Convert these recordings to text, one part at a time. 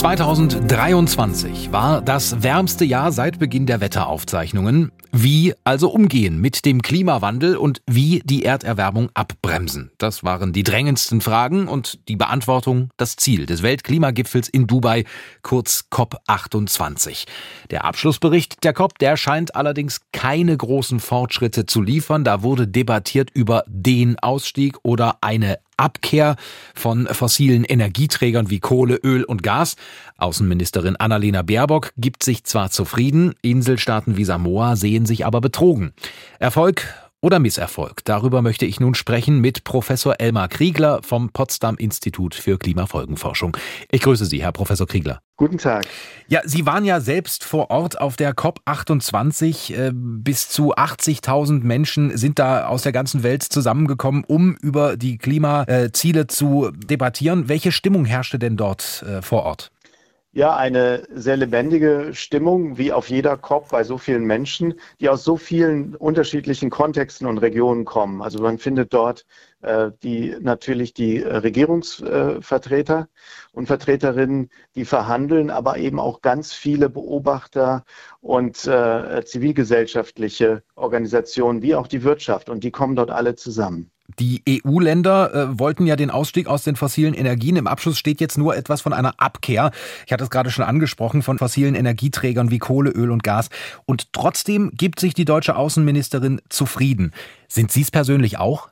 2023 war das wärmste Jahr seit Beginn der Wetteraufzeichnungen. Wie also umgehen mit dem Klimawandel und wie die Erderwärmung abbremsen? Das waren die drängendsten Fragen und die Beantwortung das Ziel des Weltklimagipfels in Dubai, kurz COP28. Der Abschlussbericht der COP, der scheint allerdings keine großen Fortschritte zu liefern. Da wurde debattiert über den Ausstieg oder eine Abkehr von fossilen Energieträgern wie Kohle, Öl und Gas. Außenministerin Annalena Baerbock gibt sich zwar zufrieden, Inselstaaten wie Samoa sehen sich aber betrogen. Erfolg oder Misserfolg? Darüber möchte ich nun sprechen mit Professor Elmar Kriegler vom Potsdam Institut für Klimafolgenforschung. Ich grüße Sie, Herr Professor Kriegler. Guten Tag. Ja, Sie waren ja selbst vor Ort auf der COP28. Äh, bis zu 80.000 Menschen sind da aus der ganzen Welt zusammengekommen, um über die Klimaziele zu debattieren. Welche Stimmung herrschte denn dort äh, vor Ort? Ja, eine sehr lebendige Stimmung, wie auf jeder COP bei so vielen Menschen, die aus so vielen unterschiedlichen Kontexten und Regionen kommen. Also man findet dort äh, die natürlich die Regierungsvertreter äh, und Vertreterinnen, die verhandeln, aber eben auch ganz viele Beobachter und äh, zivilgesellschaftliche Organisationen, wie auch die Wirtschaft. Und die kommen dort alle zusammen. Die EU-Länder äh, wollten ja den Ausstieg aus den fossilen Energien. Im Abschluss steht jetzt nur etwas von einer Abkehr. Ich hatte es gerade schon angesprochen, von fossilen Energieträgern wie Kohle, Öl und Gas. Und trotzdem gibt sich die deutsche Außenministerin zufrieden. Sind Sie es persönlich auch?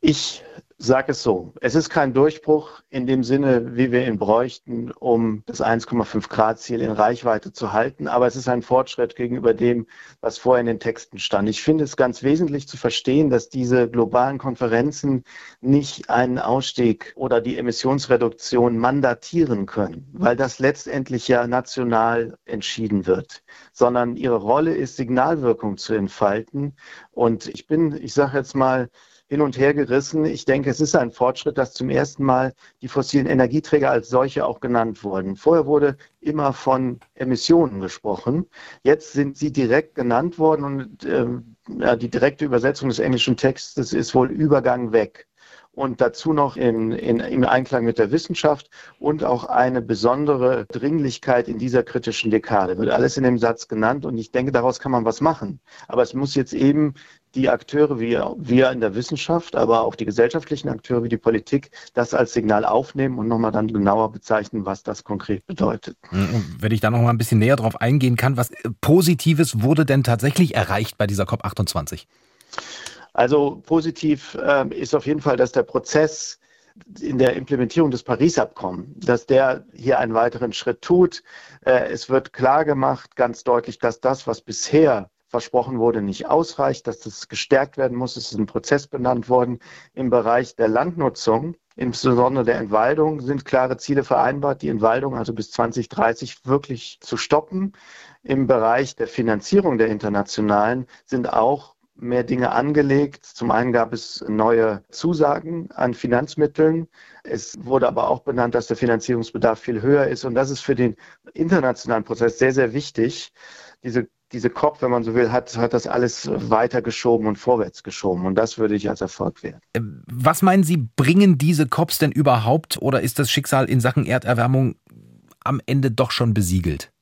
Ich sage es so, es ist kein Durchbruch in dem Sinne, wie wir ihn bräuchten, um das 1,5 Grad Ziel in Reichweite zu halten, aber es ist ein Fortschritt gegenüber dem, was vorher in den Texten stand. Ich finde es ganz wesentlich zu verstehen, dass diese globalen Konferenzen nicht einen Ausstieg oder die Emissionsreduktion mandatieren können, weil das letztendlich ja national entschieden wird, sondern ihre Rolle ist, Signalwirkung zu entfalten. Und ich bin, ich sage jetzt mal, hin und her gerissen. Ich denke, es ist ein Fortschritt, dass zum ersten Mal die fossilen Energieträger als solche auch genannt wurden. Vorher wurde immer von Emissionen gesprochen. Jetzt sind sie direkt genannt worden und äh, die direkte Übersetzung des englischen Textes ist wohl Übergang weg und dazu noch in, in, im Einklang mit der Wissenschaft und auch eine besondere Dringlichkeit in dieser kritischen Dekade. Wird alles in dem Satz genannt und ich denke, daraus kann man was machen. Aber es muss jetzt eben die Akteure wie wir in der Wissenschaft, aber auch die gesellschaftlichen Akteure wie die Politik das als Signal aufnehmen und nochmal dann genauer bezeichnen, was das konkret bedeutet. Wenn ich da nochmal ein bisschen näher drauf eingehen kann, was Positives wurde denn tatsächlich erreicht bei dieser COP28? Also positiv äh, ist auf jeden Fall, dass der Prozess in der Implementierung des Paris-Abkommens, dass der hier einen weiteren Schritt tut. Äh, es wird klar gemacht, ganz deutlich, dass das, was bisher versprochen wurde, nicht ausreicht, dass das gestärkt werden muss. Es ist ein Prozess benannt worden. Im Bereich der Landnutzung, insbesondere der Entwaldung, sind klare Ziele vereinbart, die Entwaldung also bis 2030 wirklich zu stoppen. Im Bereich der Finanzierung der internationalen sind auch mehr Dinge angelegt. Zum einen gab es neue Zusagen an Finanzmitteln. Es wurde aber auch benannt, dass der Finanzierungsbedarf viel höher ist. Und das ist für den internationalen Prozess sehr, sehr wichtig. Diese, diese COP, wenn man so will, hat, hat das alles weiter geschoben und vorwärts geschoben. Und das würde ich als Erfolg werten. Äh, was meinen Sie, bringen diese COPs denn überhaupt oder ist das Schicksal in Sachen Erderwärmung am Ende doch schon besiegelt?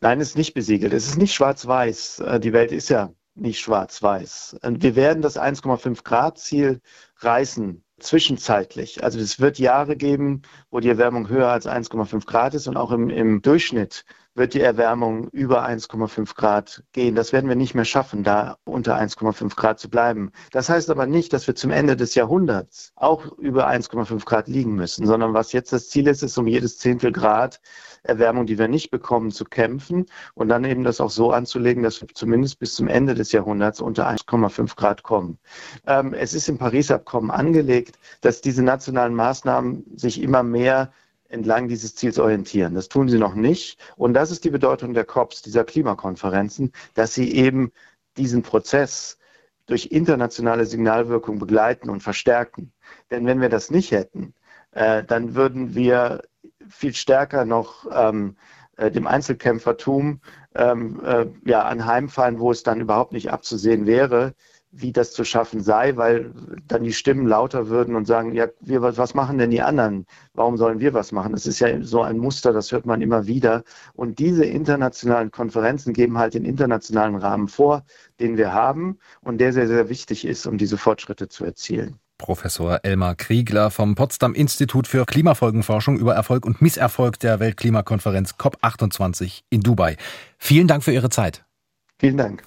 Nein, es ist nicht besiegelt. Es ist nicht schwarz-weiß. Äh, die Welt ist ja nicht schwarz-weiß. Wir werden das 1,5 Grad Ziel reißen zwischenzeitlich. Also es wird Jahre geben, wo die Erwärmung höher als 1,5 Grad ist und auch im, im Durchschnitt wird die Erwärmung über 1,5 Grad gehen. Das werden wir nicht mehr schaffen, da unter 1,5 Grad zu bleiben. Das heißt aber nicht, dass wir zum Ende des Jahrhunderts auch über 1,5 Grad liegen müssen, sondern was jetzt das Ziel ist, ist um jedes Zehntel Grad Erwärmung, die wir nicht bekommen, zu kämpfen und dann eben das auch so anzulegen, dass wir zumindest bis zum Ende des Jahrhunderts unter 1,5 Grad kommen. Ähm, es ist im Paris-Abkommen angelegt, dass diese nationalen Maßnahmen sich immer mehr entlang dieses Ziels orientieren. Das tun sie noch nicht. Und das ist die Bedeutung der COPs, dieser Klimakonferenzen, dass sie eben diesen Prozess durch internationale Signalwirkung begleiten und verstärken. Denn wenn wir das nicht hätten, äh, dann würden wir viel stärker noch ähm, äh, dem Einzelkämpfertum ähm, äh, ja, anheimfallen, wo es dann überhaupt nicht abzusehen wäre, wie das zu schaffen sei, weil dann die Stimmen lauter würden und sagen, ja, wir, was machen denn die anderen? Warum sollen wir was machen? Das ist ja so ein Muster, das hört man immer wieder. Und diese internationalen Konferenzen geben halt den internationalen Rahmen vor, den wir haben und der sehr, sehr wichtig ist, um diese Fortschritte zu erzielen. Professor Elmar Kriegler vom Potsdam Institut für Klimafolgenforschung über Erfolg und Misserfolg der Weltklimakonferenz COP28 in Dubai. Vielen Dank für Ihre Zeit. Vielen Dank.